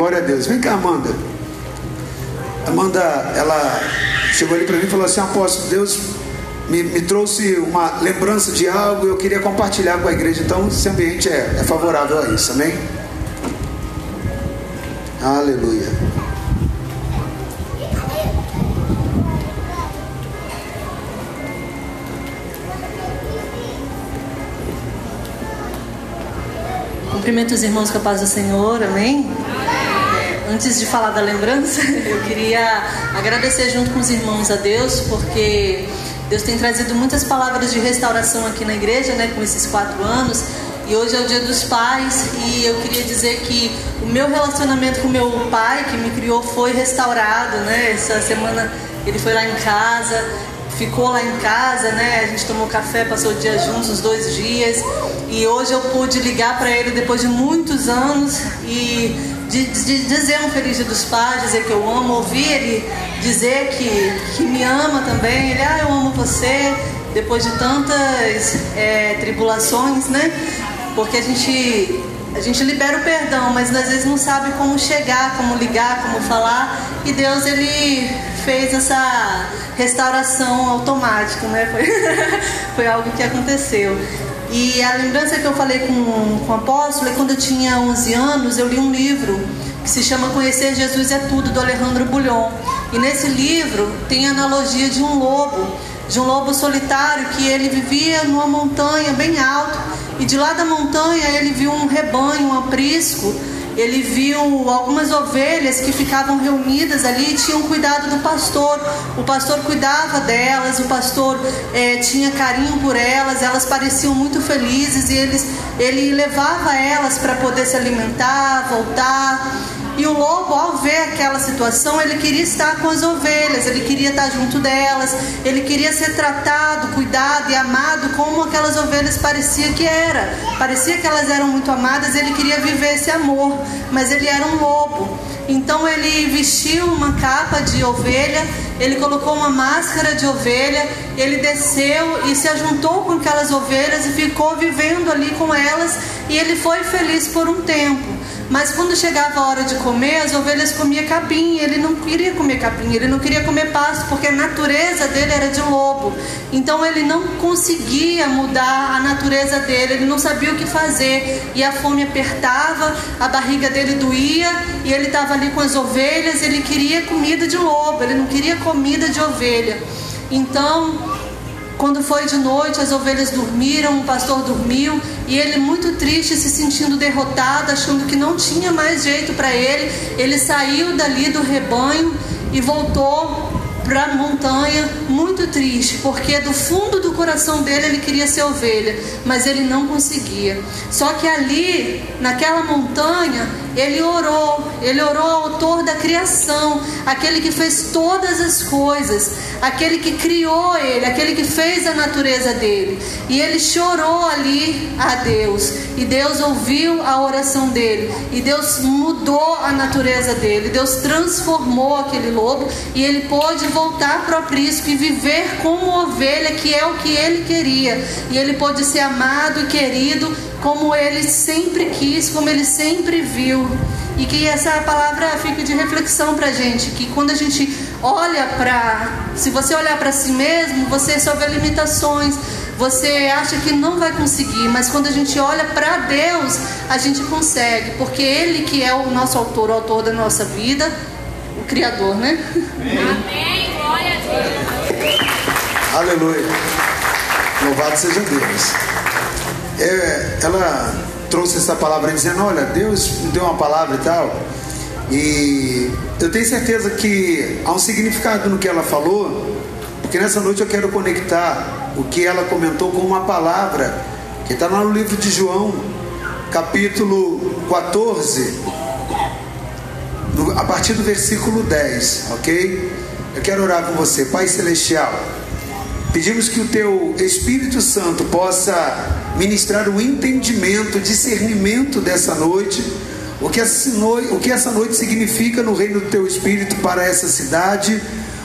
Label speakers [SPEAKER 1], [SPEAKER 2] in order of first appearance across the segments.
[SPEAKER 1] glória a Deus. Vem cá, Amanda. Amanda, ela chegou ali para mim e falou assim: Apóstolo, Deus me, me, trouxe uma lembrança de algo e eu queria compartilhar com a igreja. Então, esse ambiente é, é favorável a isso, amém? Aleluia.
[SPEAKER 2] Cumprimento os irmãos paz do Senhor, amém? Antes de falar da lembrança, eu queria agradecer junto com os irmãos a Deus, porque Deus tem trazido muitas palavras de restauração aqui na igreja, né, com esses quatro anos. E hoje é o dia dos pais e eu queria dizer que o meu relacionamento com meu pai, que me criou, foi restaurado, né? Essa semana ele foi lá em casa, ficou lá em casa, né? A gente tomou café, passou o dia juntos, uns dois dias. E hoje eu pude ligar para ele depois de muitos anos e de, de, dizer um feliz dia dos pais, dizer que eu amo, ouvir ele dizer que, que me ama também. Ele, ah, eu amo você, depois de tantas é, tribulações, né? Porque a gente, a gente libera o perdão, mas às vezes não sabe como chegar, como ligar, como falar. E Deus, ele fez essa restauração automática, né? Foi, foi algo que aconteceu. E a lembrança que eu falei com, com o apóstolo é quando eu tinha 11 anos, eu li um livro que se chama Conhecer Jesus é Tudo, do Alejandro Bulhon. E nesse livro tem a analogia de um lobo, de um lobo solitário que ele vivia numa montanha bem alto e de lá da montanha ele viu um rebanho, um aprisco ele viu algumas ovelhas que ficavam reunidas ali e tinham cuidado do pastor. O pastor cuidava delas, o pastor é, tinha carinho por elas, elas pareciam muito felizes e eles, ele levava elas para poder se alimentar, voltar. E o lobo, ao ver aquela situação, ele queria estar com as ovelhas, ele queria estar junto delas, ele queria ser tratado, cuidado e amado como aquelas ovelhas parecia que era. Parecia que elas eram muito amadas, ele queria viver esse amor, mas ele era um lobo. Então ele vestiu uma capa de ovelha, ele colocou uma máscara de ovelha, ele desceu e se ajuntou com aquelas ovelhas e ficou vivendo ali com elas, e ele foi feliz por um tempo. Mas quando chegava a hora de comer, as ovelhas comiam capim. Ele não queria comer capim, ele não queria comer pasto, porque a natureza dele era de lobo. Então ele não conseguia mudar a natureza dele, ele não sabia o que fazer. E a fome apertava, a barriga dele doía, e ele estava ali com as ovelhas, ele queria comida de lobo, ele não queria comida de ovelha. Então quando foi de noite, as ovelhas dormiram, o pastor dormiu e ele, muito triste, se sentindo derrotado, achando que não tinha mais jeito para ele, ele saiu dali do rebanho e voltou para a montanha muito triste, porque do fundo do coração dele ele queria ser ovelha, mas ele não conseguia. Só que ali, naquela montanha, ele orou, ele orou ao autor da criação, aquele que fez todas as coisas, aquele que criou ele, aquele que fez a natureza dele. E ele chorou ali a Deus, e Deus ouviu a oração dele, e Deus mudou a natureza dele, Deus transformou aquele lobo, e ele pôde voltar para o aprisco e viver como ovelha, que é o que ele queria, e ele pôde ser amado e querido como ele sempre quis, como ele sempre viu. E que essa palavra fique de reflexão para a gente, que quando a gente olha para, se você olhar para si mesmo, você só vê limitações, você acha que não vai conseguir, mas quando a gente olha para Deus, a gente consegue, porque Ele que é o nosso autor, o autor da nossa vida, o Criador, né?
[SPEAKER 3] Amém. Glória a Deus.
[SPEAKER 1] Aleluia. Louvado seja Deus é, ela trouxe essa palavra dizendo: Olha, Deus me deu uma palavra e tal. E eu tenho certeza que há um significado no que ela falou, porque nessa noite eu quero conectar o que ela comentou com uma palavra que está lá no livro de João, capítulo 14, a partir do versículo 10, ok? Eu quero orar com você, Pai Celestial. Pedimos que o teu Espírito Santo possa ministrar o entendimento, o discernimento dessa noite, o que, essa noite, o que essa noite significa no reino do teu Espírito para essa cidade,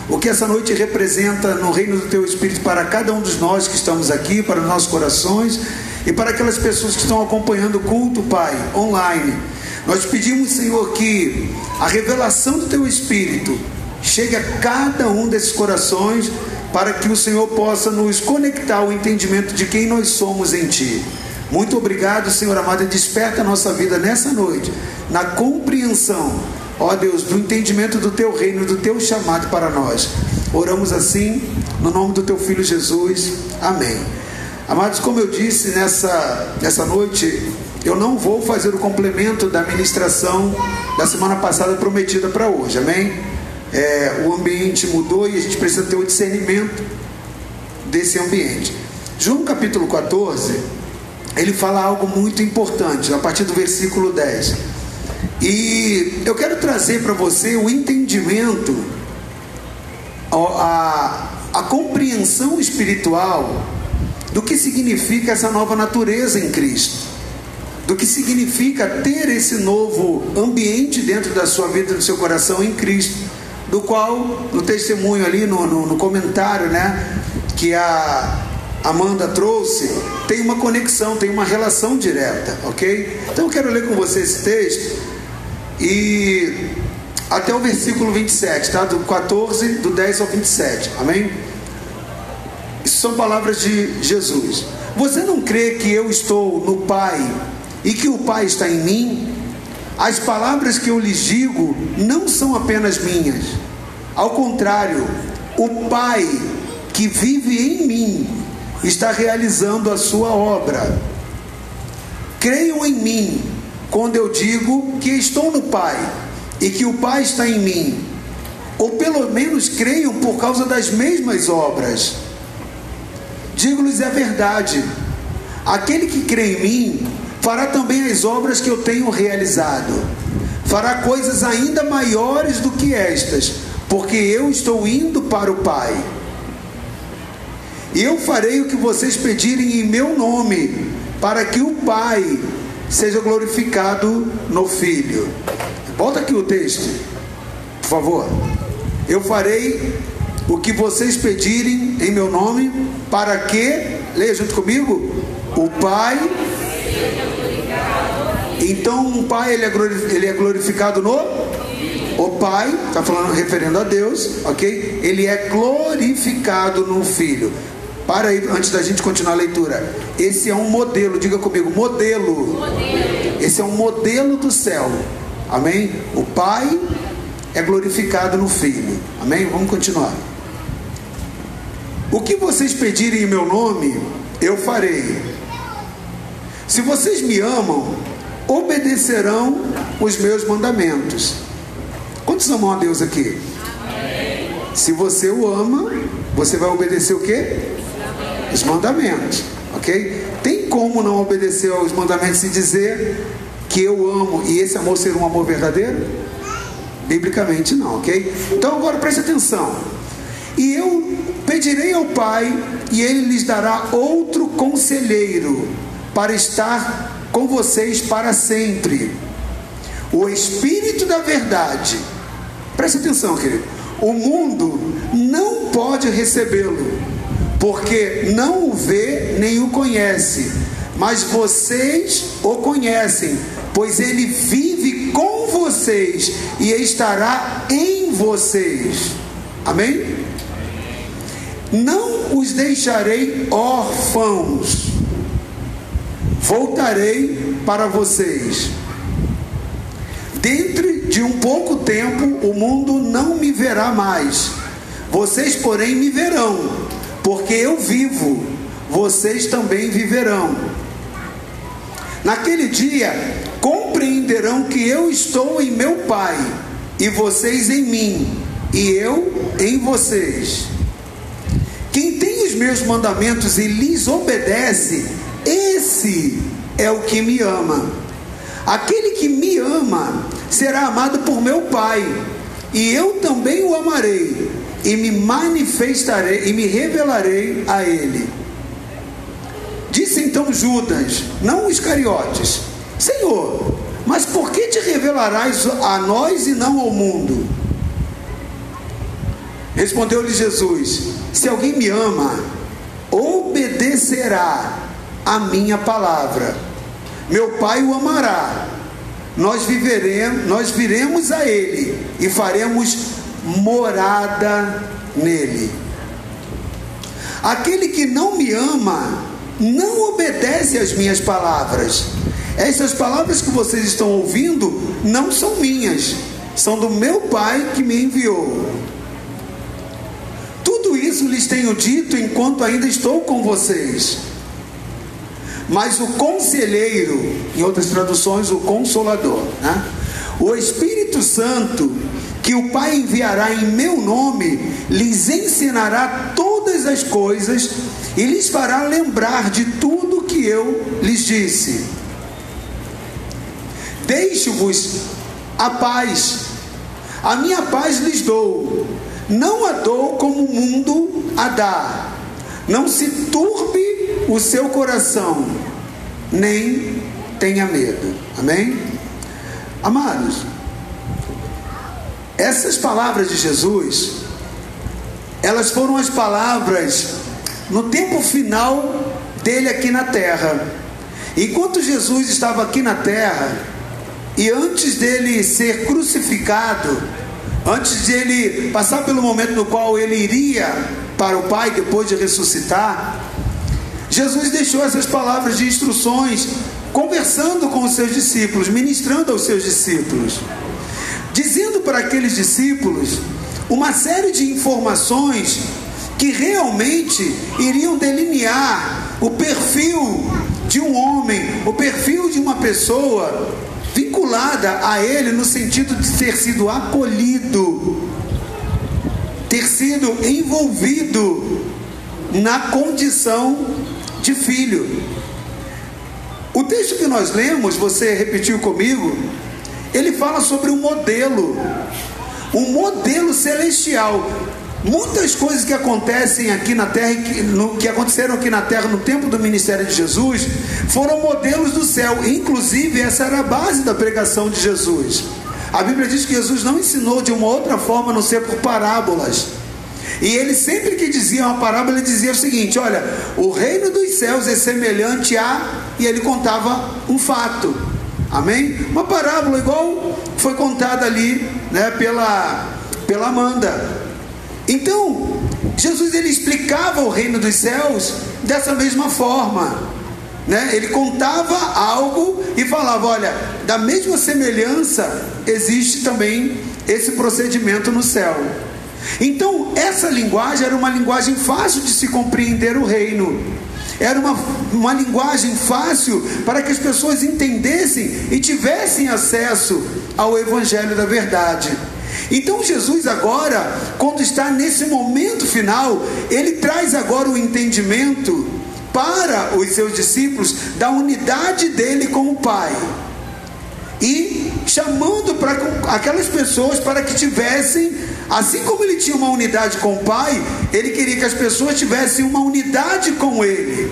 [SPEAKER 1] o que essa noite representa no reino do teu Espírito para cada um dos nós que estamos aqui, para os nossos corações e para aquelas pessoas que estão acompanhando o culto, Pai, online. Nós pedimos, Senhor, que a revelação do Teu Espírito chegue a cada um desses corações, para que o Senhor possa nos conectar ao entendimento de quem nós somos em Ti. Muito obrigado, Senhor amado, e desperta a nossa vida nessa noite, na compreensão, ó Deus, do entendimento do Teu reino, do Teu chamado para nós. Oramos assim, no nome do Teu Filho Jesus. Amém. Amados, como eu disse nessa, nessa noite, eu não vou fazer o complemento da ministração da semana passada prometida para hoje, amém? É, o ambiente mudou e a gente precisa ter o discernimento desse ambiente. João capítulo 14, ele fala algo muito importante, a partir do versículo 10. E eu quero trazer para você o entendimento, a, a compreensão espiritual do que significa essa nova natureza em Cristo do que significa ter esse novo ambiente dentro da sua vida, do seu coração em Cristo, do qual, no testemunho ali, no, no, no comentário, né, que a Amanda trouxe, tem uma conexão, tem uma relação direta, ok? Então eu quero ler com você esse texto e até o versículo 27, tá? Do 14, do 10 ao 27, amém? Isso são palavras de Jesus. Você não crê que eu estou no Pai e que o Pai está em mim, as palavras que eu lhes digo não são apenas minhas. Ao contrário, o Pai que vive em mim está realizando a sua obra. Creiam em mim quando eu digo que estou no Pai e que o Pai está em mim. Ou pelo menos creiam por causa das mesmas obras. Digo-lhes a verdade: aquele que crê em mim fará também as obras que eu tenho realizado, fará coisas ainda maiores do que estas, porque eu estou indo para o Pai. E eu farei o que vocês pedirem em meu nome, para que o Pai seja glorificado no Filho. Volta aqui o texto, por favor. Eu farei o que vocês pedirem em meu nome, para que, leia junto comigo, o Pai então o Pai ele é, ele é glorificado no o Pai, está falando referendo a Deus, ok? Ele é glorificado no Filho. Para aí, antes da gente continuar a leitura. Esse é um modelo, diga comigo, modelo. modelo. Esse é um modelo do céu. Amém? O Pai é glorificado no Filho. Amém? Vamos continuar. O que vocês pedirem em meu nome, eu farei. Se vocês me amam, obedecerão os meus mandamentos. Quantos amam a Deus aqui? Amém. Se você o ama, você vai obedecer o quê? Os mandamentos, ok? Tem como não obedecer aos mandamentos e dizer que eu amo e esse amor ser um amor verdadeiro? Biblicamente não, ok? Então agora preste atenção. E eu pedirei ao Pai, e ele lhes dará outro conselheiro para estar com vocês para sempre. O Espírito da Verdade. Preste atenção, querido. O mundo não pode recebê-lo, porque não o vê nem o conhece. Mas vocês o conhecem, pois ele vive com vocês e estará em vocês. Amém? Não os deixarei órfãos voltarei para vocês. Dentro de um pouco tempo o mundo não me verá mais. Vocês, porém, me verão, porque eu vivo, vocês também viverão. Naquele dia compreenderão que eu estou em meu Pai, e vocês em mim, e eu em vocês. Quem tem os meus mandamentos e lhes obedece, esse é o que me ama. Aquele que me ama será amado por meu Pai, e eu também o amarei, e me manifestarei e me revelarei a ele. Disse então Judas, não os cariotes: Senhor, mas por que te revelarás a nós e não ao mundo? Respondeu-lhe Jesus: Se alguém me ama, obedecerá a minha palavra. Meu Pai o amará, nós viveremos, nós viremos a ele e faremos morada nele. Aquele que não me ama não obedece às minhas palavras. Essas palavras que vocês estão ouvindo não são minhas, são do meu Pai que me enviou. Tudo isso lhes tenho dito enquanto ainda estou com vocês. Mas o conselheiro, em outras traduções, o consolador, né? o Espírito Santo, que o Pai enviará em meu nome, lhes ensinará todas as coisas e lhes fará lembrar de tudo que eu lhes disse. Deixo-vos a paz, a minha paz lhes dou, não a dou como o mundo a dá. Não se turbe o seu coração, nem tenha medo. Amém? Amados, essas palavras de Jesus, elas foram as palavras no tempo final dele aqui na terra. Enquanto Jesus estava aqui na terra, e antes dele ser crucificado, antes de ele passar pelo momento no qual ele iria para o Pai depois de ressuscitar, Jesus deixou essas palavras de instruções, conversando com os seus discípulos, ministrando aos seus discípulos, dizendo para aqueles discípulos uma série de informações que realmente iriam delinear o perfil de um homem, o perfil de uma pessoa vinculada a ele no sentido de ter sido acolhido, ter sido envolvido na condição de filho. O texto que nós lemos, você repetiu comigo, ele fala sobre um modelo, um modelo celestial. Muitas coisas que acontecem aqui na terra, que, no, que aconteceram aqui na terra no tempo do ministério de Jesus, foram modelos do céu. Inclusive, essa era a base da pregação de Jesus. A Bíblia diz que Jesus não ensinou de uma outra forma, a não ser por parábolas. E ele sempre que dizia uma parábola, ele dizia o seguinte: olha, o reino dos céus é semelhante a. E ele contava um fato. Amém? Uma parábola igual foi contada ali né, pela, pela Amanda. Então, Jesus ele explicava o reino dos céus dessa mesma forma. Né? Ele contava algo e falava: olha, da mesma semelhança existe também esse procedimento no céu. Então, essa linguagem era uma linguagem fácil de se compreender o reino. Era uma, uma linguagem fácil para que as pessoas entendessem e tivessem acesso ao Evangelho da Verdade. Então Jesus agora, quando está nesse momento final, ele traz agora o entendimento para os seus discípulos da unidade dele com o Pai. E chamando para aquelas pessoas para que tivessem, assim como ele tinha uma unidade com o Pai, ele queria que as pessoas tivessem uma unidade com ele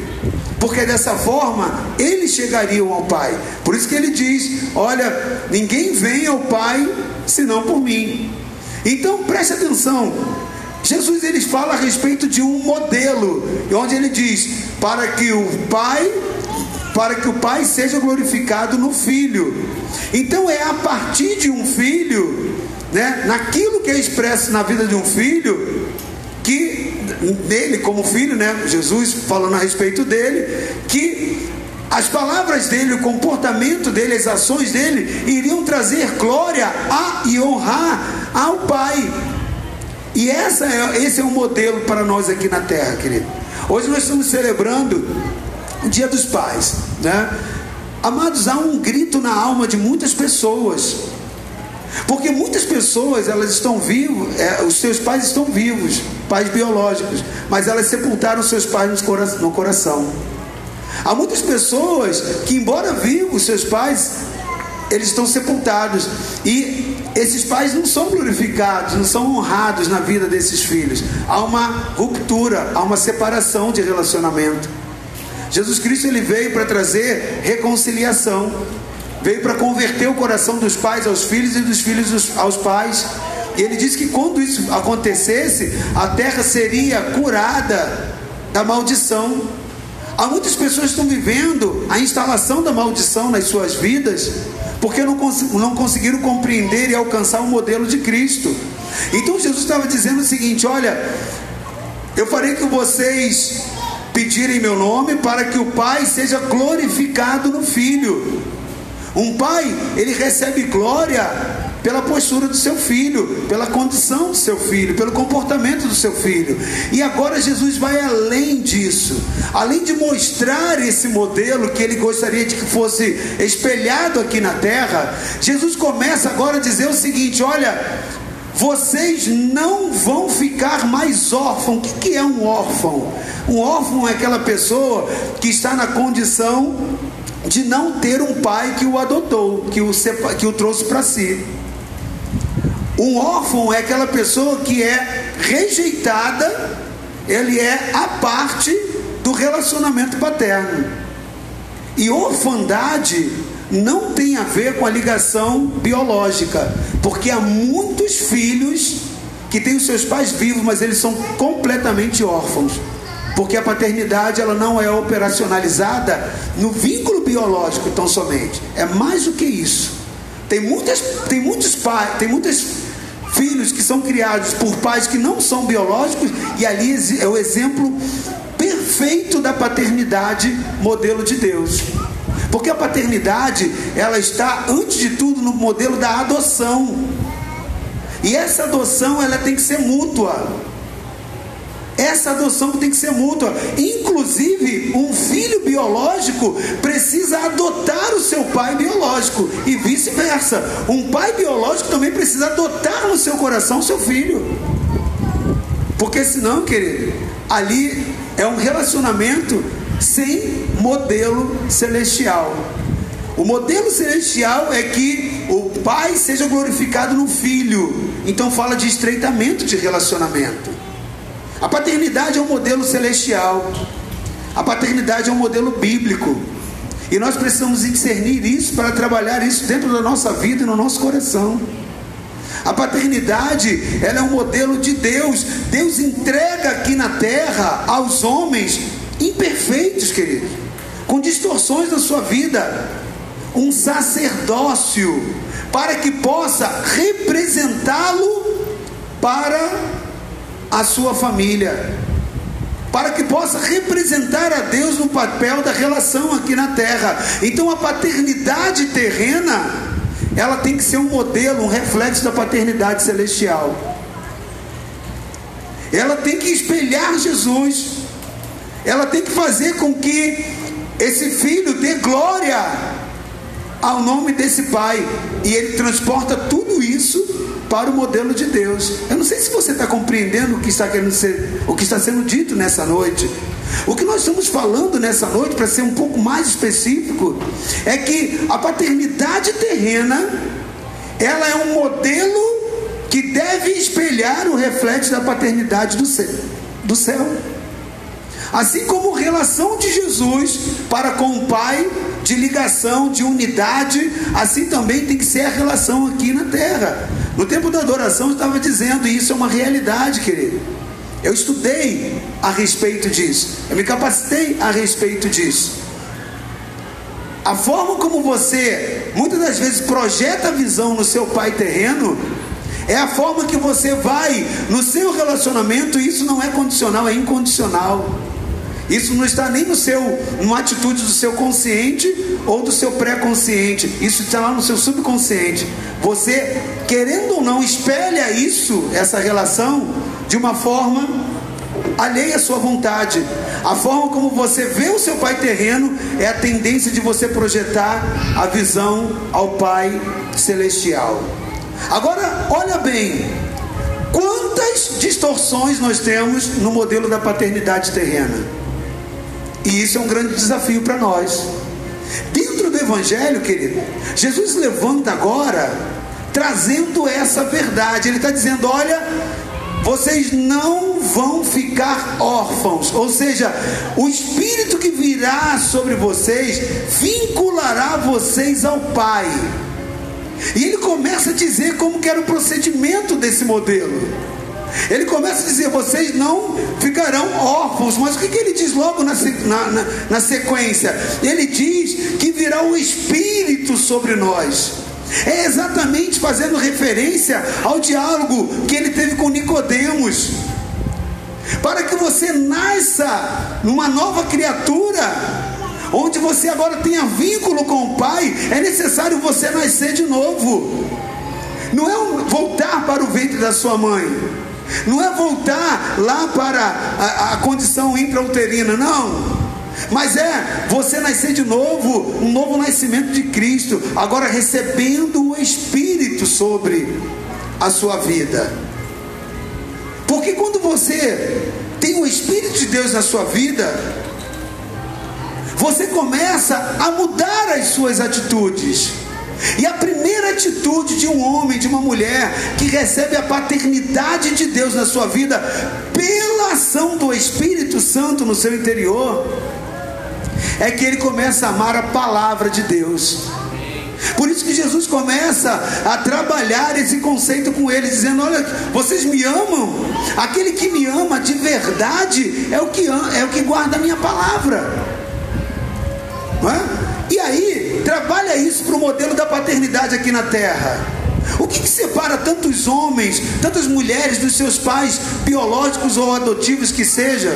[SPEAKER 1] porque dessa forma eles chegariam ao Pai. Por isso que ele diz: Olha, ninguém vem ao Pai senão por mim. Então preste atenção. Jesus ele fala a respeito de um modelo, onde ele diz: para que o Pai, para que o Pai seja glorificado no Filho. Então é a partir de um filho, né, naquilo que é expresso na vida de um filho, que dele como filho, né? Jesus falando a respeito dele, que as palavras dele, o comportamento dele, as ações dele iriam trazer glória a e honrar ao Pai. E essa é, esse é o um modelo para nós aqui na terra, querido. Hoje nós estamos celebrando o Dia dos Pais, né? Amados, há um grito na alma de muitas pessoas. Porque muitas pessoas, elas estão vivos, é, os seus pais estão vivos, pais biológicos, mas elas sepultaram seus pais no coração. Há muitas pessoas que, embora vivos, seus pais, eles estão sepultados. E esses pais não são glorificados, não são honrados na vida desses filhos. Há uma ruptura, há uma separação de relacionamento. Jesus Cristo ele veio para trazer reconciliação veio para converter o coração dos pais aos filhos e dos filhos aos pais. E ele disse que quando isso acontecesse, a terra seria curada da maldição. Há muitas pessoas que estão vivendo a instalação da maldição nas suas vidas, porque não, cons não conseguiram compreender e alcançar o modelo de Cristo. Então Jesus estava dizendo o seguinte: olha, eu farei que vocês pedirem meu nome para que o Pai seja glorificado no Filho. Um pai, ele recebe glória pela postura do seu filho, pela condição do seu filho, pelo comportamento do seu filho. E agora Jesus vai além disso, além de mostrar esse modelo que ele gostaria de que fosse espelhado aqui na terra. Jesus começa agora a dizer o seguinte: olha, vocês não vão ficar mais órfãos. O que é um órfão? Um órfão é aquela pessoa que está na condição de não ter um pai que o adotou, que o, que o trouxe para si. Um órfão é aquela pessoa que é rejeitada, ele é a parte do relacionamento paterno. E orfandade não tem a ver com a ligação biológica, porque há muitos filhos que têm os seus pais vivos, mas eles são completamente órfãos. Porque a paternidade ela não é operacionalizada no vínculo biológico tão somente. É mais do que isso. Tem muitas, tem muitos pais, tem muitos filhos que são criados por pais que não são biológicos e ali é o exemplo perfeito da paternidade modelo de Deus. Porque a paternidade, ela está antes de tudo no modelo da adoção. E essa adoção, ela tem que ser mútua. Essa adoção tem que ser mútua. Inclusive, um filho biológico precisa adotar o seu pai biológico e vice-versa. Um pai biológico também precisa adotar no seu coração o seu filho. Porque senão, querido, ali é um relacionamento sem modelo celestial. O modelo celestial é que o pai seja glorificado no filho. Então fala de estreitamento de relacionamento. A paternidade é um modelo celestial. A paternidade é um modelo bíblico. E nós precisamos discernir isso para trabalhar isso dentro da nossa vida e no nosso coração. A paternidade, ela é um modelo de Deus. Deus entrega aqui na terra aos homens imperfeitos, queridos, com distorções na sua vida, um sacerdócio para que possa representá-lo para a sua família, para que possa representar a Deus no papel da relação aqui na terra. Então a paternidade terrena, ela tem que ser um modelo, um reflexo da paternidade celestial. Ela tem que espelhar Jesus. Ela tem que fazer com que esse filho dê glória ao nome desse pai. E ele transporta tudo isso para o modelo de Deus. Eu não sei se você está compreendendo o que está querendo ser, o que está sendo dito nessa noite. O que nós estamos falando nessa noite, para ser um pouco mais específico, é que a paternidade terrena, ela é um modelo que deve espelhar o reflexo da paternidade do céu. Do céu. Assim como relação de Jesus para com o Pai, de ligação, de unidade, assim também tem que ser a relação aqui na terra. No tempo da adoração eu estava dizendo, e isso é uma realidade, querido. Eu estudei a respeito disso, eu me capacitei a respeito disso. A forma como você muitas das vezes projeta a visão no seu pai terreno é a forma que você vai no seu relacionamento, e isso não é condicional, é incondicional. Isso não está nem no seu, numa atitude do seu consciente ou do seu pré-consciente. Isso está lá no seu subconsciente. Você, querendo ou não, espelha isso, essa relação, de uma forma alheia à sua vontade. A forma como você vê o seu pai terreno é a tendência de você projetar a visão ao Pai celestial. Agora, olha bem, quantas distorções nós temos no modelo da paternidade terrena? E isso é um grande desafio para nós. Dentro do Evangelho, querido, Jesus levanta agora trazendo essa verdade. Ele está dizendo: olha, vocês não vão ficar órfãos, ou seja, o Espírito que virá sobre vocês vinculará vocês ao Pai. E ele começa a dizer como que era o procedimento desse modelo. Ele começa a dizer: vocês não ficarão órfãos. Mas o que, que ele diz logo na, na, na sequência? Ele diz que virá o Espírito sobre nós. É exatamente fazendo referência ao diálogo que ele teve com Nicodemos. Para que você nasça numa nova criatura, onde você agora tenha vínculo com o Pai, é necessário você nascer de novo. Não é voltar para o ventre da sua mãe. Não é voltar lá para a, a condição intrauterina, não. Mas é você nascer de novo, um novo nascimento de Cristo, agora recebendo o Espírito sobre a sua vida. Porque quando você tem o Espírito de Deus na sua vida, você começa a mudar as suas atitudes. E a primeira atitude de um homem, de uma mulher que recebe a paternidade de Deus na sua vida, pela ação do Espírito Santo no seu interior, é que ele começa a amar a palavra de Deus. Por isso que Jesus começa a trabalhar esse conceito com eles, dizendo: Olha, vocês me amam. Aquele que me ama de verdade é o que, é o que guarda a minha palavra. É? E aí, trabalha isso para o modelo da paternidade aqui na terra. O que, que, separa tantos homens, tantas mulheres dos seus pais biológicos ou adotivos que seja?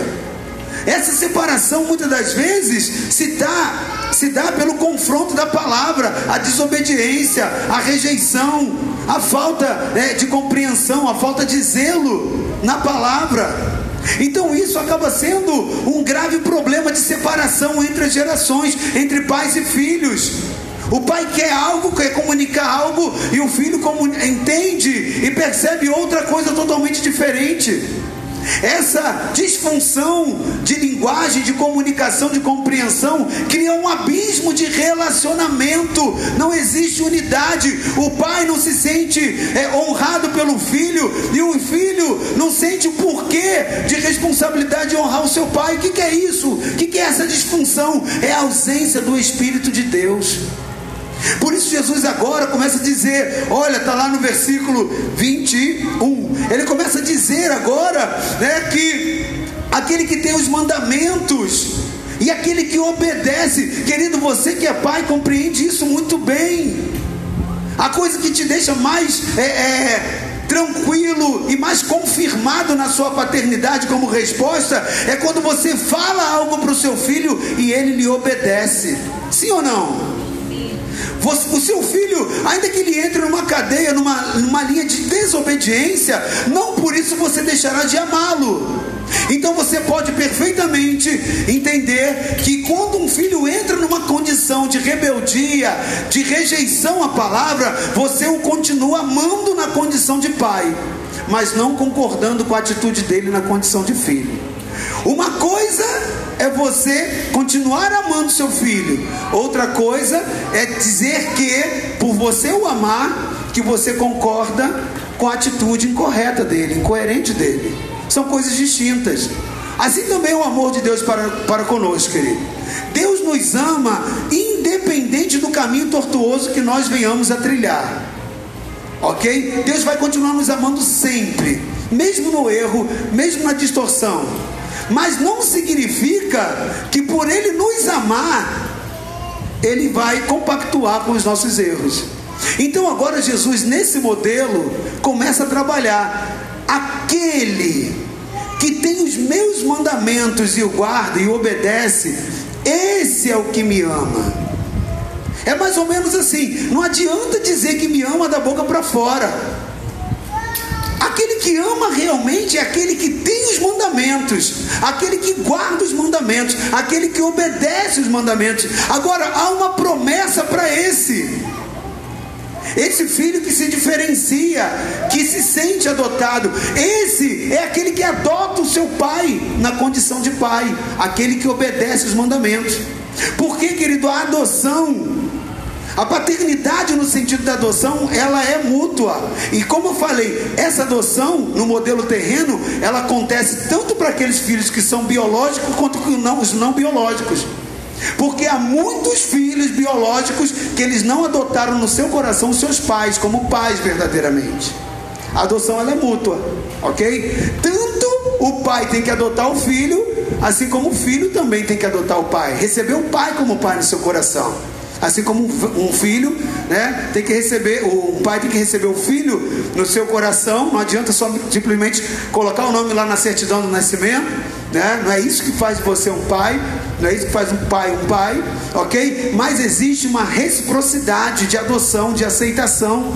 [SPEAKER 1] Essa separação muitas das vezes se dá, se dá pelo confronto da palavra, a desobediência, a rejeição, a falta né, de compreensão, a falta de zelo na palavra. Então isso acaba sendo um grave problema de separação entre gerações, entre pais e filhos. O pai quer algo, quer comunicar algo, e o filho entende e percebe outra coisa totalmente diferente. Essa disfunção de linguagem, de comunicação, de compreensão, cria um abismo de relacionamento. Não existe unidade. O pai não se sente é, honrado pelo filho, e o filho não sente o porquê de responsabilidade de honrar o seu pai. O que, que é isso? O que, que é essa disfunção? É a ausência do Espírito de Deus. Por isso Jesus agora começa a dizer, olha, está lá no versículo 21. Ele começa a dizer agora, né, que aquele que tem os mandamentos e aquele que obedece, querido, você que é pai compreende isso muito bem. A coisa que te deixa mais é, é, tranquilo e mais confirmado na sua paternidade como resposta é quando você fala algo para o seu filho e ele lhe obedece. Sim ou não? O seu filho, ainda que ele entre numa cadeia, numa, numa linha de desobediência, não por isso você deixará de amá-lo. Então você pode perfeitamente entender que quando um filho entra numa condição de rebeldia, de rejeição à palavra, você o continua amando na condição de pai, mas não concordando com a atitude dele na condição de filho. Uma coisa é você continuar amando seu filho, outra coisa é dizer que, por você o amar, que você concorda com a atitude incorreta dele, incoerente dele. São coisas distintas. Assim também é o amor de Deus para, para conosco, querido. Deus nos ama independente do caminho tortuoso que nós venhamos a trilhar. Ok? Deus vai continuar nos amando sempre, mesmo no erro, mesmo na distorção. Mas não significa que por Ele nos amar, Ele vai compactuar com os nossos erros. Então agora Jesus, nesse modelo, começa a trabalhar. Aquele que tem os meus mandamentos e o guarda e obedece, esse é o que me ama. É mais ou menos assim: não adianta dizer que me ama da boca para fora. Aquele que ama realmente é aquele que tem os mandamentos, aquele que guarda os mandamentos, aquele que obedece os mandamentos. Agora, há uma promessa para esse. Esse filho que se diferencia, que se sente adotado, esse é aquele que adota o seu pai na condição de pai, aquele que obedece os mandamentos. Porque, querido, a adoção a paternidade no sentido da adoção, ela é mútua. E como eu falei, essa adoção no modelo terreno, ela acontece tanto para aqueles filhos que são biológicos quanto não, os não biológicos. Porque há muitos filhos biológicos que eles não adotaram no seu coração os seus pais como pais verdadeiramente. A adoção ela é mútua, ok? Tanto o pai tem que adotar o filho, assim como o filho também tem que adotar o pai, receber o pai como pai no seu coração. Assim como um filho, né, tem que receber, um pai tem que receber o filho no seu coração, não adianta só simplesmente colocar o nome lá na certidão do nascimento, né? Não é isso que faz você um pai, não é isso que faz um pai um pai, ok? Mas existe uma reciprocidade de adoção, de aceitação.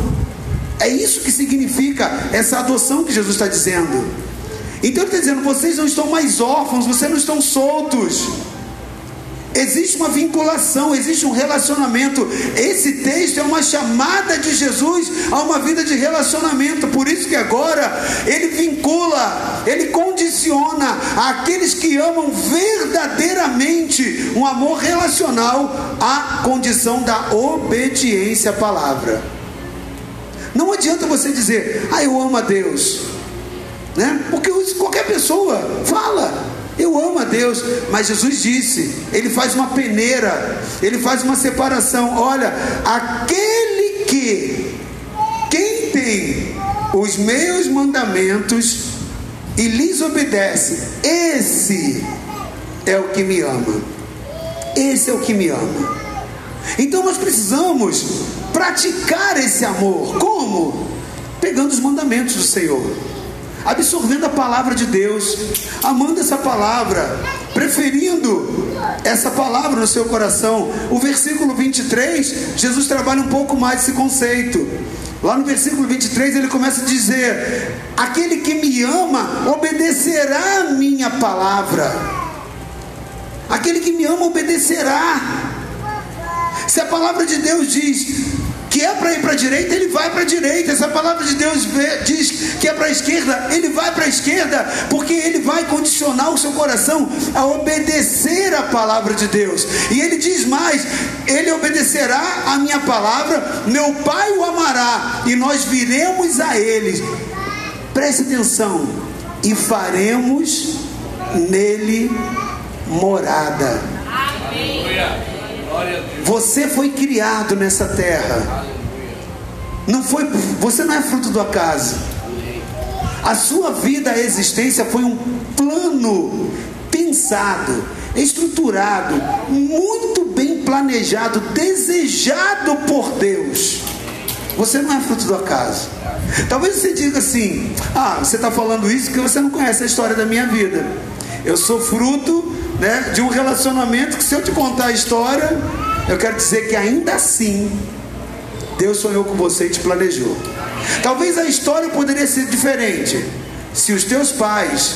[SPEAKER 1] É isso que significa essa adoção que Jesus está dizendo. Então ele está dizendo: vocês não estão mais órfãos, vocês não estão soltos. Existe uma vinculação, existe um relacionamento. Esse texto é uma chamada de Jesus a uma vida de relacionamento. Por isso que agora ele vincula, ele condiciona aqueles que amam verdadeiramente um amor relacional à condição da obediência à palavra. Não adianta você dizer, ah, eu amo a Deus, né? Porque qualquer pessoa fala. Eu amo a Deus, mas Jesus disse, ele faz uma peneira, ele faz uma separação. Olha, aquele que quem tem os meus mandamentos e lhes obedece, esse é o que me ama. Esse é o que me ama. Então nós precisamos praticar esse amor. Como? Pegando os mandamentos do Senhor absorvendo a palavra de Deus, amando essa palavra, preferindo essa palavra no seu coração. O versículo 23, Jesus trabalha um pouco mais esse conceito. Lá no versículo 23 ele começa a dizer: Aquele que me ama obedecerá a minha palavra. Aquele que me ama obedecerá. Se a palavra de Deus diz: que é para ir para a direita, ele vai para a direita. Essa palavra de Deus diz que é para a esquerda, ele vai para a esquerda, porque ele vai condicionar o seu coração a obedecer a palavra de Deus. E ele diz mais: ele obedecerá a minha palavra, meu Pai o amará, e nós viremos a ele. Preste atenção, e faremos nele morada. Amém. Você foi criado nessa terra. Não foi, você não é fruto do acaso. A sua vida, a existência foi um plano pensado, estruturado, muito bem planejado, desejado por Deus. Você não é fruto do acaso. Talvez você diga assim: Ah, você está falando isso porque você não conhece a história da minha vida. Eu sou fruto né, de um relacionamento que, se eu te contar a história, eu quero dizer que ainda assim, Deus sonhou com você e te planejou. Talvez a história poderia ser diferente. Se os teus pais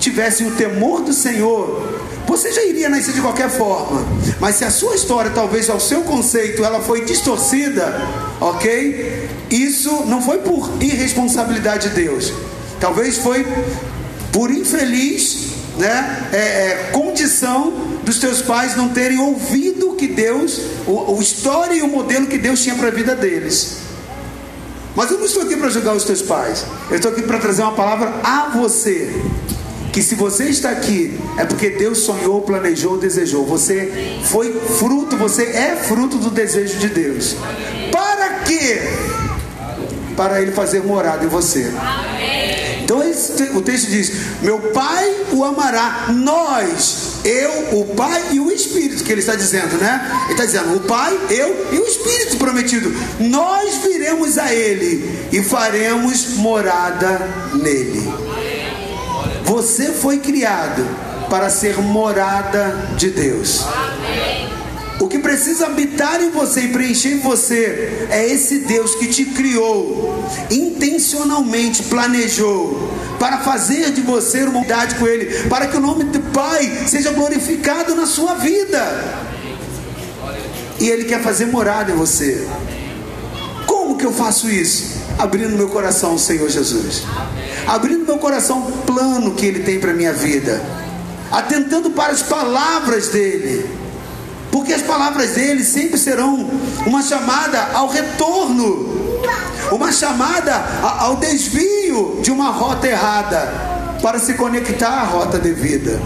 [SPEAKER 1] tivessem o temor do Senhor, você já iria nascer de qualquer forma. Mas se a sua história, talvez ao seu conceito, ela foi distorcida, ok? Isso não foi por irresponsabilidade de Deus. Talvez foi por infeliz né, é, é, condição dos teus pais não terem ouvido que Deus, o, o história e o modelo que Deus tinha para a vida deles. Mas eu não estou aqui para julgar os teus pais. Eu estou aqui para trazer uma palavra a você. Que se você está aqui, é porque Deus sonhou, planejou, desejou. Você foi fruto, você é fruto do desejo de Deus. Para quê? Para Ele fazer morada em você. Amém. Então o texto diz: Meu Pai o amará, nós, eu, o Pai e o Espírito, que ele está dizendo, né? Ele está dizendo: O Pai, eu e o Espírito prometido, nós viremos a Ele e faremos morada nele. Você foi criado para ser morada de Deus. O que precisa habitar em você e preencher em você é esse Deus que te criou, intencionalmente planejou para fazer de você uma unidade com Ele, para que o nome do Pai seja glorificado na sua vida. E Ele quer fazer morada em você. Como que eu faço isso? Abrindo meu coração ao Senhor Jesus, abrindo meu coração plano que Ele tem para minha vida, atentando para as palavras dEle porque as palavras dele sempre serão uma chamada ao retorno, uma chamada ao desvio de uma rota errada, para se conectar à rota devida.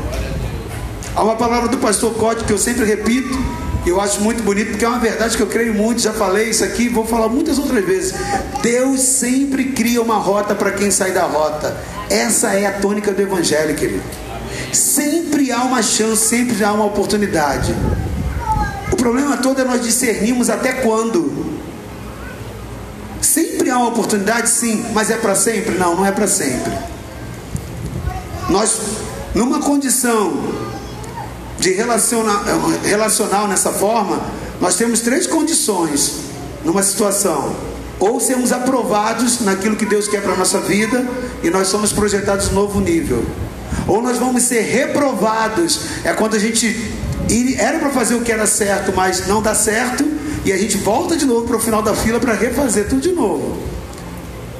[SPEAKER 1] Há uma palavra do pastor Código que eu sempre repito, eu acho muito bonito, porque é uma verdade que eu creio muito, já falei isso aqui, vou falar muitas outras vezes. Deus sempre cria uma rota para quem sai da rota. Essa é a tônica do Evangelho, querido. Sempre há uma chance, sempre há uma oportunidade problema todo é nós discernirmos até quando. Sempre há uma oportunidade, sim, mas é para sempre? Não, não é para sempre. Nós, numa condição de relacional, relacional nessa forma, nós temos três condições numa situação. Ou sermos aprovados naquilo que Deus quer para a nossa vida e nós somos projetados um novo nível. Ou nós vamos ser reprovados. É quando a gente era para fazer o que era certo, mas não dá certo, e a gente volta de novo para o final da fila para refazer tudo de novo.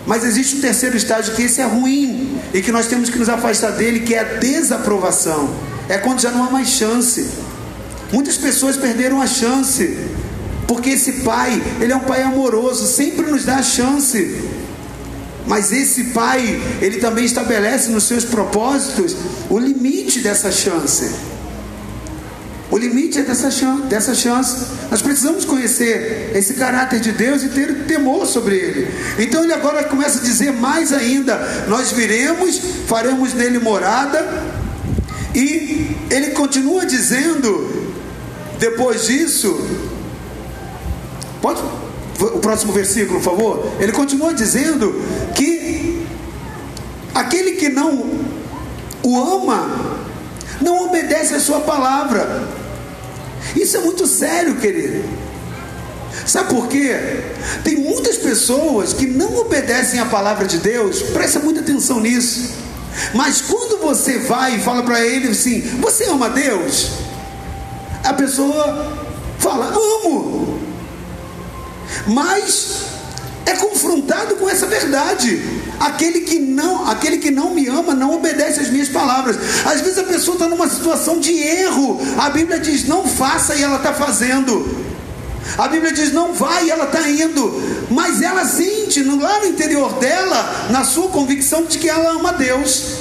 [SPEAKER 1] Mas existe um terceiro estágio que esse é ruim e que nós temos que nos afastar dele, que é a desaprovação. É quando já não há mais chance. Muitas pessoas perderam a chance, porque esse pai, ele é um pai amoroso, sempre nos dá a chance. Mas esse pai, ele também estabelece nos seus propósitos o limite dessa chance. O limite é dessa chance, dessa chance. Nós precisamos conhecer esse caráter de Deus e ter temor sobre ele. Então ele agora começa a dizer mais ainda: Nós viremos, faremos nele morada. E ele continua dizendo, depois disso, pode o próximo versículo, por favor? Ele continua dizendo que aquele que não o ama não obedece a sua palavra. Isso é muito sério, querido. Sabe por quê? Tem muitas pessoas que não obedecem a palavra de Deus, presta muita atenção nisso. Mas quando você vai e fala para ele assim: Você ama Deus? A pessoa fala: Amo. Mas é confrontado com essa verdade. Aquele que não, aquele que não me ama não obedece às minhas palavras. Às vezes a pessoa está numa situação de erro. A Bíblia diz não faça e ela está fazendo. A Bíblia diz não vai e ela está indo. Mas ela sente lá no interior dela, na sua convicção de que ela ama Deus.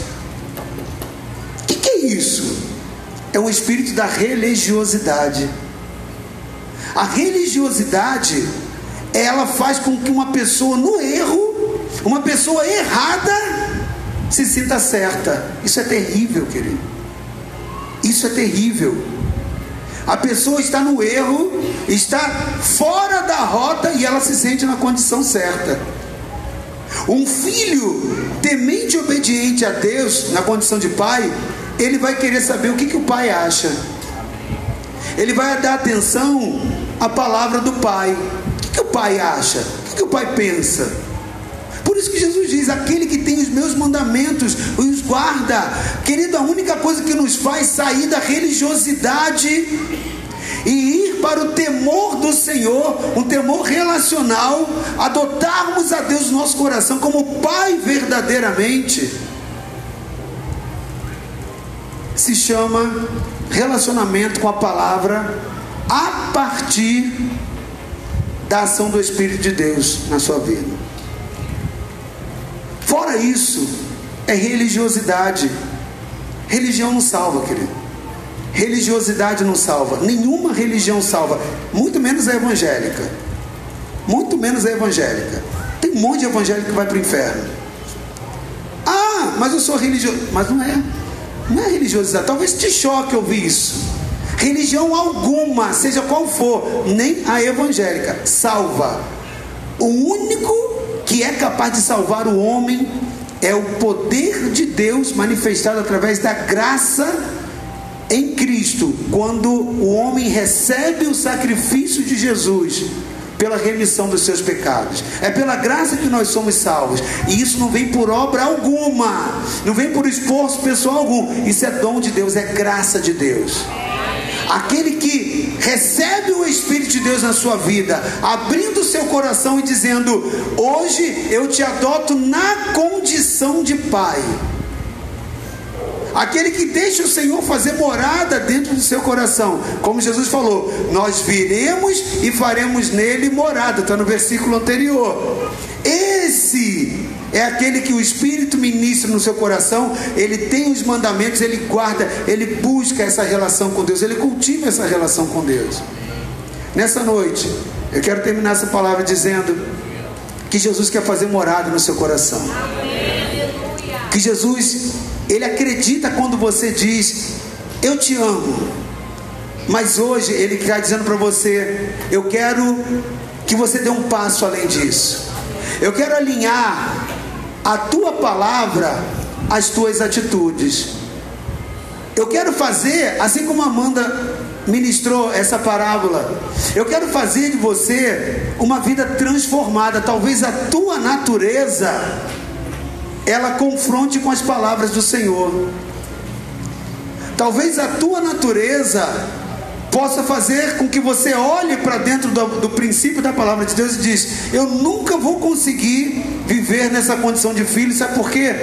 [SPEAKER 1] O que, que é isso? É um espírito da religiosidade. A religiosidade ela faz com que uma pessoa no erro, uma pessoa errada, se sinta certa. Isso é terrível, querido. Isso é terrível. A pessoa está no erro, está fora da rota e ela se sente na condição certa. Um filho temente e obediente a Deus, na condição de pai, ele vai querer saber o que, que o pai acha. Ele vai dar atenção à palavra do pai que o pai acha? O que o pai pensa? Isso que Jesus diz: aquele que tem os meus mandamentos, os guarda. Querido, a única coisa que nos faz sair da religiosidade e ir para o temor do Senhor, um temor relacional, adotarmos a Deus no nosso coração como Pai verdadeiramente, se chama relacionamento com a palavra a partir da ação do Espírito de Deus na sua vida. Fora isso, é religiosidade. Religião não salva, querido. Religiosidade não salva. Nenhuma religião salva. Muito menos a evangélica. Muito menos a evangélica. Tem um monte de evangélico que vai para o inferno. Ah, mas eu sou religioso. Mas não é. Não é religiosidade. Talvez te choque ouvir isso. Religião alguma, seja qual for, nem a evangélica, salva. O único que é capaz de salvar o homem é o poder de Deus manifestado através da graça em Cristo, quando o homem recebe o sacrifício de Jesus pela remissão dos seus pecados. É pela graça que nós somos salvos. E isso não vem por obra alguma, não vem por esforço pessoal algum. Isso é dom de Deus, é graça de Deus. Aquele que recebe o Espírito de Deus na sua vida, abrindo seu coração e dizendo: Hoje eu te adoto na condição de pai. Aquele que deixa o Senhor fazer morada dentro do seu coração, como Jesus falou, nós viremos e faremos nele morada, está no versículo anterior. Esse é aquele que o Espírito ministra no seu coração, ele tem os mandamentos, ele guarda, ele busca essa relação com Deus, ele cultiva essa relação com Deus. Nessa noite, eu quero terminar essa palavra dizendo que Jesus quer fazer morada no seu coração. Que Jesus, ele acredita quando você diz: Eu te amo. Mas hoje Ele está dizendo para você: eu quero que você dê um passo além disso. Eu quero alinhar a tua palavra às tuas atitudes. Eu quero fazer, assim como Amanda ministrou essa parábola, eu quero fazer de você uma vida transformada. Talvez a tua natureza ela confronte com as palavras do Senhor. Talvez a tua natureza possa fazer com que você olhe para dentro do, do, princípio da palavra de Deus e diz: Eu nunca vou conseguir viver nessa condição de filho, sabe por quê?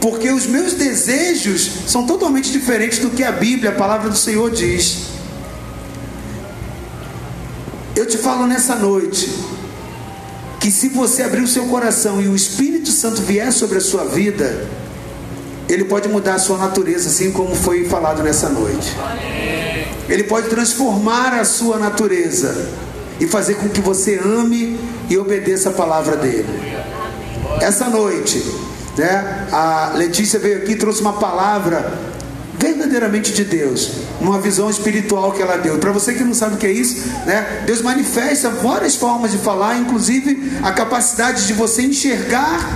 [SPEAKER 1] Porque os meus desejos são totalmente diferentes do que a Bíblia, a palavra do Senhor diz. Eu te falo nessa noite que se você abrir o seu coração e o Espírito Santo vier sobre a sua vida, ele pode mudar a sua natureza, assim como foi falado nessa noite. Ele pode transformar a sua natureza e fazer com que você ame e obedeça a palavra dele. Essa noite, né, a Letícia veio aqui e trouxe uma palavra verdadeiramente de Deus, uma visão espiritual que ela deu. Para você que não sabe o que é isso, né, Deus manifesta várias formas de falar, inclusive a capacidade de você enxergar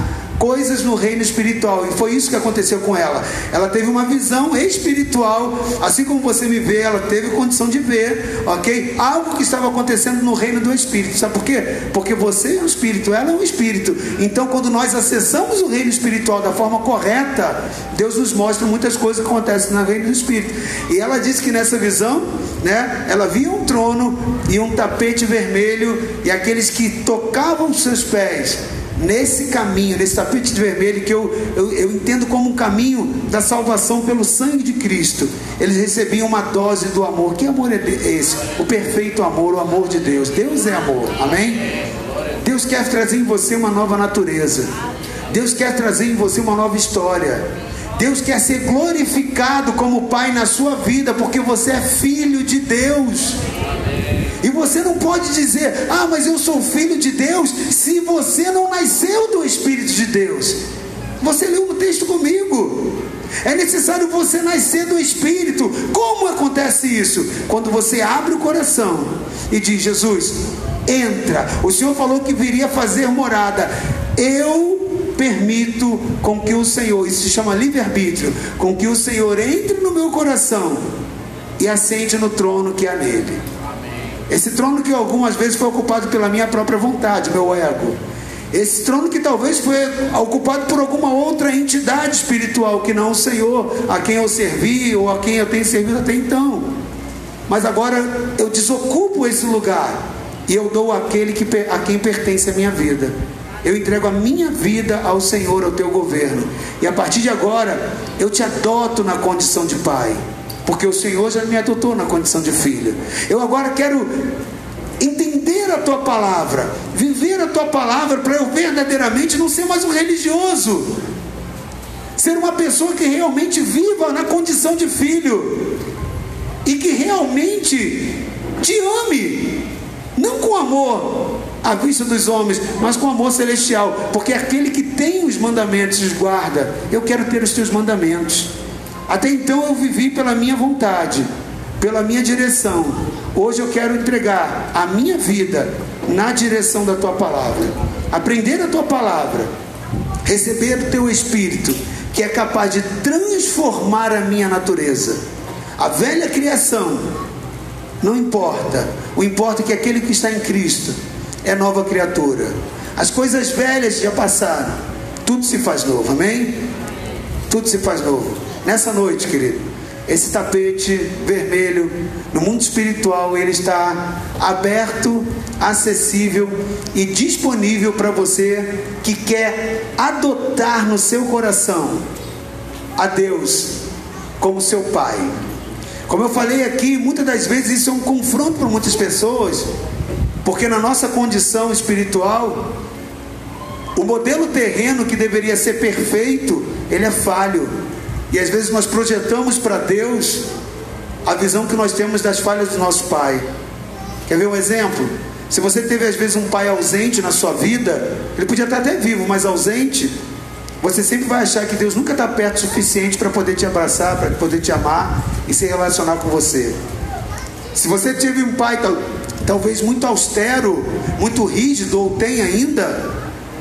[SPEAKER 1] coisas no reino espiritual. E foi isso que aconteceu com ela. Ela teve uma visão espiritual, assim como você me vê, ela teve condição de ver, ok? Algo que estava acontecendo no reino do espírito. Sabe por quê? Porque você é um espírito, ela é um espírito. Então, quando nós acessamos o reino espiritual da forma correta, Deus nos mostra muitas coisas que acontecem no reino do espírito. E ela disse que nessa visão, né, ela via um trono e um tapete vermelho e aqueles que tocavam seus pés nesse caminho, nesse tapete vermelho, que eu, eu, eu, entendo como um caminho da salvação pelo sangue de Cristo, eles recebiam uma dose do amor. Que amor é esse? O perfeito amor, o amor de Deus. Deus é amor, amém? Deus quer trazer em você uma nova natureza. Deus quer trazer em você uma nova história. Deus quer ser glorificado como Pai na sua vida, porque você é filho de Deus. Você não pode dizer, ah, mas eu sou filho de Deus, se você não nasceu do Espírito de Deus. Você leu o texto comigo. É necessário você nascer do Espírito. Como acontece isso? Quando você abre o coração e diz: Jesus, entra. O Senhor falou que viria fazer morada. Eu permito com que o Senhor, isso se chama livre-arbítrio, com que o Senhor entre no meu coração e assente no trono que há nele. Esse trono que algumas vezes foi ocupado pela minha própria vontade, meu ego. Esse trono que talvez foi ocupado por alguma outra entidade espiritual que não o Senhor, a quem eu servi ou a quem eu tenho servido até então. Mas agora eu desocupo esse lugar e eu dou àquele que, a quem pertence a minha vida. Eu entrego a minha vida ao Senhor, ao teu governo. E a partir de agora, eu te adoto na condição de pai porque o Senhor já me adotou na condição de filho. Eu agora quero entender a tua palavra, viver a tua palavra para eu verdadeiramente não ser mais um religioso, ser uma pessoa que realmente viva na condição de filho e que realmente te ame, não com amor à vista dos homens, mas com amor celestial, porque aquele que tem os mandamentos os guarda. Eu quero ter os teus mandamentos. Até então eu vivi pela minha vontade, pela minha direção. Hoje eu quero entregar a minha vida na direção da tua palavra. Aprender a tua palavra, receber o teu espírito, que é capaz de transformar a minha natureza. A velha criação não importa. O importa é que aquele que está em Cristo é nova criatura. As coisas velhas já passaram. Tudo se faz novo, amém? Tudo se faz novo. Nessa noite, querido, esse tapete vermelho no mundo espiritual ele está aberto, acessível e disponível para você que quer adotar no seu coração a Deus como seu pai. Como eu falei aqui, muitas das vezes isso é um confronto para muitas pessoas, porque na nossa condição espiritual, o modelo terreno que deveria ser perfeito, ele é falho. E às vezes nós projetamos para Deus a visão que nós temos das falhas do nosso pai. Quer ver um exemplo? Se você teve às vezes um pai ausente na sua vida, ele podia estar até vivo, mas ausente, você sempre vai achar que Deus nunca está perto o suficiente para poder te abraçar, para poder te amar e se relacionar com você. Se você teve um pai tal, talvez muito austero, muito rígido, ou tem ainda,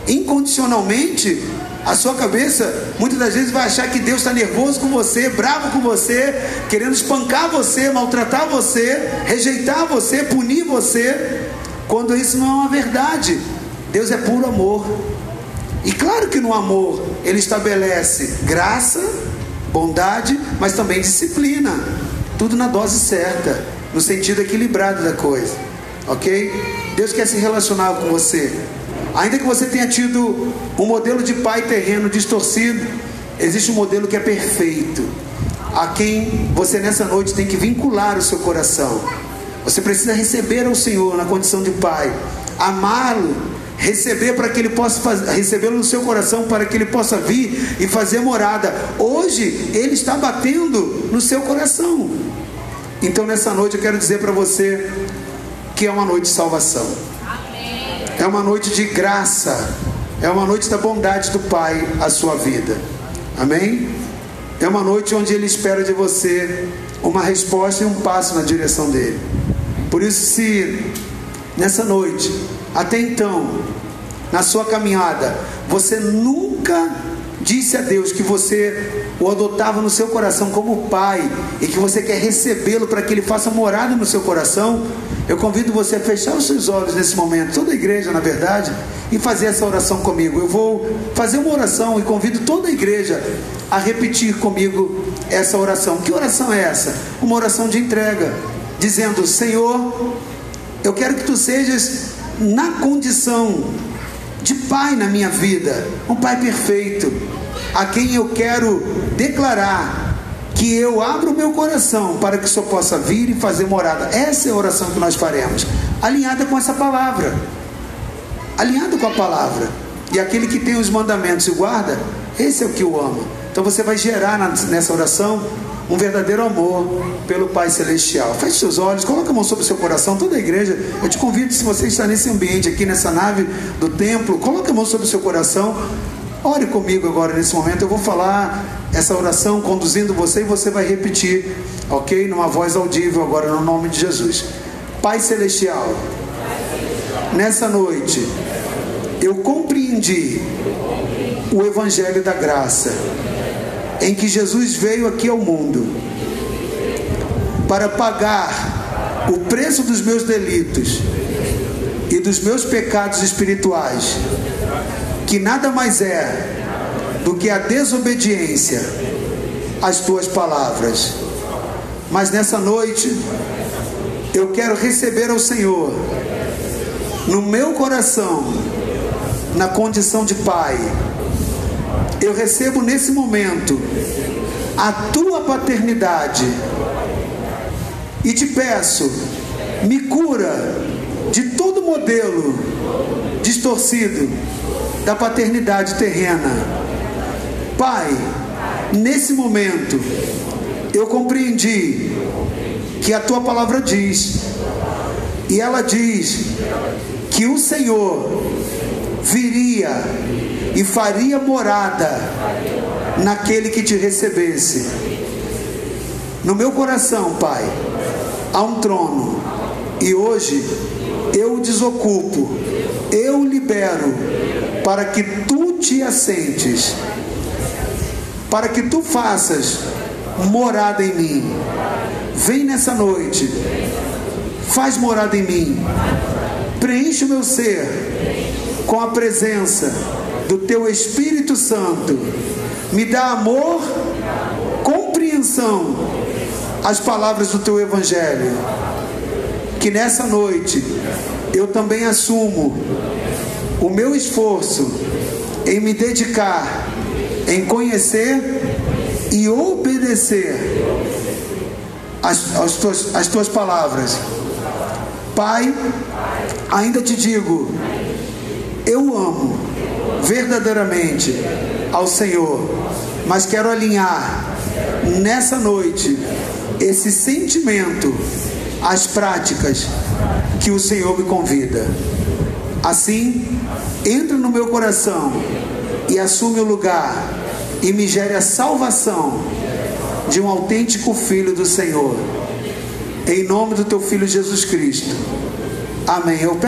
[SPEAKER 1] incondicionalmente, a sua cabeça muitas das vezes vai achar que Deus está nervoso com você, bravo com você, querendo espancar você, maltratar você, rejeitar você, punir você, quando isso não é uma verdade. Deus é puro amor. E claro que no amor ele estabelece graça, bondade, mas também disciplina. Tudo na dose certa, no sentido equilibrado da coisa. Ok? Deus quer se relacionar com você. Ainda que você tenha tido um modelo de pai terreno distorcido, existe um modelo que é perfeito, a quem você nessa noite tem que vincular o seu coração. Você precisa receber ao Senhor na condição de pai, amá-lo, receber para que ele possa recebê-lo no seu coração para que ele possa vir e fazer morada. Hoje ele está batendo no seu coração. Então nessa noite eu quero dizer para você que é uma noite de salvação. É uma noite de graça. É uma noite da bondade do Pai à sua vida. Amém? É uma noite onde Ele espera de você uma resposta e um passo na direção dele. Por isso, se nessa noite, até então, na sua caminhada, você nunca disse a Deus que você o adotava no seu coração como pai e que você quer recebê-lo para que ele faça morada no seu coração, eu convido você a fechar os seus olhos nesse momento, toda a igreja, na verdade, e fazer essa oração comigo. Eu vou fazer uma oração e convido toda a igreja a repetir comigo essa oração. Que oração é essa? Uma oração de entrega, dizendo: Senhor, eu quero que tu sejas na condição de pai na minha vida, um pai perfeito, a quem eu quero declarar que eu abro o meu coração para que o Senhor possa vir e fazer morada. Essa é a oração que nós faremos, alinhada com essa palavra, alinhado com a palavra. E aquele que tem os mandamentos e guarda, esse é o que o ama. Então você vai gerar nessa oração um verdadeiro amor pelo Pai Celestial. Feche seus olhos, coloque a mão sobre o seu coração, toda a igreja. Eu te convido, se você está nesse ambiente aqui, nessa nave do templo, coloque a mão sobre o seu coração. Ore comigo agora nesse momento. Eu vou falar essa oração conduzindo você e você vai repetir, ok? Numa voz audível agora, no nome de Jesus. Pai Celestial, nessa noite, eu compreendi o Evangelho da Graça em que Jesus veio aqui ao mundo para pagar o preço dos meus delitos e dos meus pecados espirituais, que nada mais é do que a desobediência às tuas palavras. Mas nessa noite, eu quero receber ao Senhor no meu coração, na condição de Pai eu recebo nesse momento a tua paternidade e te peço, me cura de todo modelo distorcido da paternidade terrena. Pai, nesse momento eu compreendi que a tua palavra diz, e ela diz que o Senhor viria e faria morada naquele que te recebesse. No meu coração, Pai, há um trono, e hoje eu o desocupo, eu o libero, para que tu te assentes, para que tu faças morada em mim. Vem nessa noite, faz morada em mim, preenche o meu ser com a presença do teu Espírito Santo. Me dá amor, compreensão às palavras do teu Evangelho. Que nessa noite eu também assumo o meu esforço em me dedicar, em conhecer e obedecer as, as, tuas, as tuas palavras. Pai, ainda te digo, eu amo verdadeiramente ao Senhor, mas quero alinhar nessa noite esse sentimento às práticas que o Senhor me convida. Assim, entra no meu coração e assume o lugar e me gere a salvação de um autêntico filho do Senhor. Em nome do teu filho Jesus Cristo. Amém. Eu